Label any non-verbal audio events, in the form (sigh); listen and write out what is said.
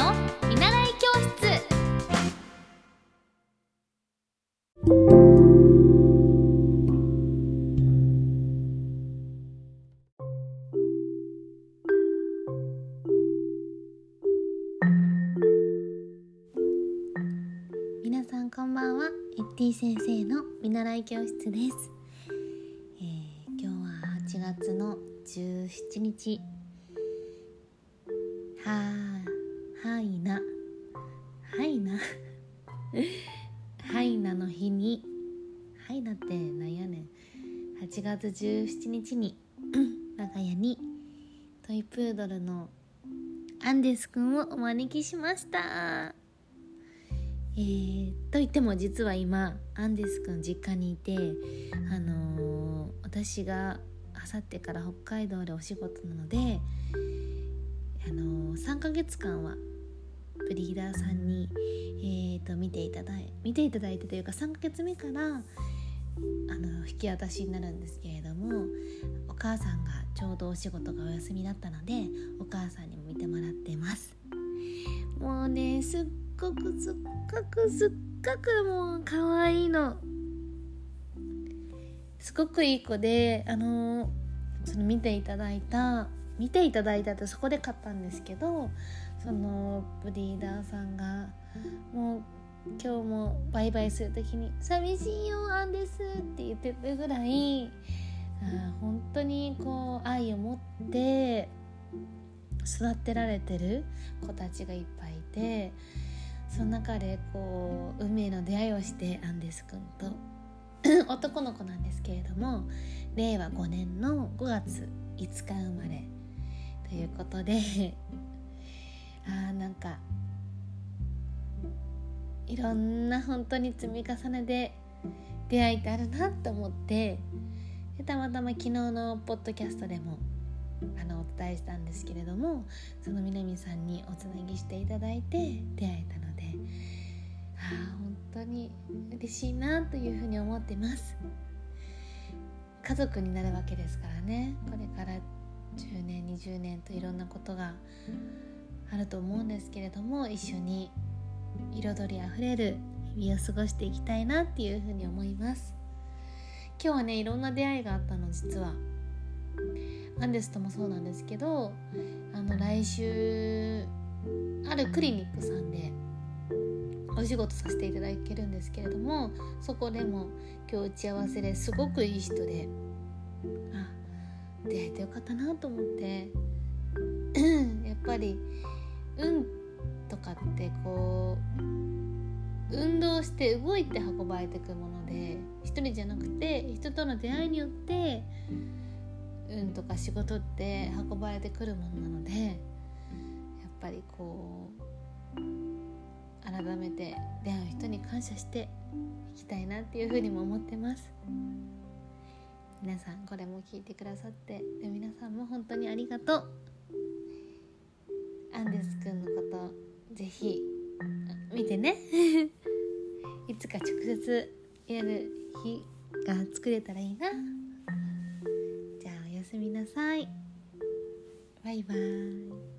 の見習い教室。皆さんこんばんは。エッティ先生の見習い教室です、えー今日は8月の17日。の日に。はいなってなんやねん。8月17日に。(clears throat) 我が家に。トイプードルのアンデスくんをお招きしました。えー、と言っても実は今アンデスくん実家にいてあのー私があさってから北海道でお仕事なのであのー3ヶ月間はブリーダーさんに、えー、と見ていただい見ていただいてというか3ヶ月目からあの引き渡しになるんですけれどもお母さんがちょうどお仕事がお休みだったのでお母さんにも見てもらってます。もうねすっごくすっごくすっごくもう可愛いの。すごくいい子であのその見ていただいた見ていただいたってそこで買ったんですけどそのブリーダーさんがもう今日もバイバイする時に「寂しいよアンです」って言ってるぐらいあ本当にこう愛を持って育てられてる子たちがいっぱいいてその中でこう運命の出会いをしてアンデス君と。(clears throat) 男の子なんですけれども令和5年の5月5日生まれということであーなんかいろんな本当に積み重ねで出会いってあるなと思ってでたまたま昨日のポッドキャストでもあのお伝えしたんですけれどもその南さんにおつなぎしていただいて出会えたのでああ本当に嬉しいなというふうに思ってます。家族になるわけですからね。これから10年20年といろんなことがあると思うんですけれども一緒に彩りあふれる日々を過ごしていきたいなっていうふうに思います。今日はねいろんな出会いがあったの実は。アンデスともそうなんですけどあの来週あるクリニックさんでお仕事させていただけるんですけれどもそこでも今日打ち合わせですごくいい人であ出会えてよかったなと思って (clears throat) やっぱり運とかってこう運動して動いて運ばれてくもので一人じゃなくて人との出会いによって運とか仕事って運ばれてくるものなのでやっぱりこう改めて出会う人に感謝していきたいなっていうふうにも思ってます。皆さんこれも聞いてくださって皆さんも本当にありがとう。アンデスくんのことぜひ見てね。(laughs) いつか直接やる日が作れたらいいな。じゃあおやすみなさい。バイバイ。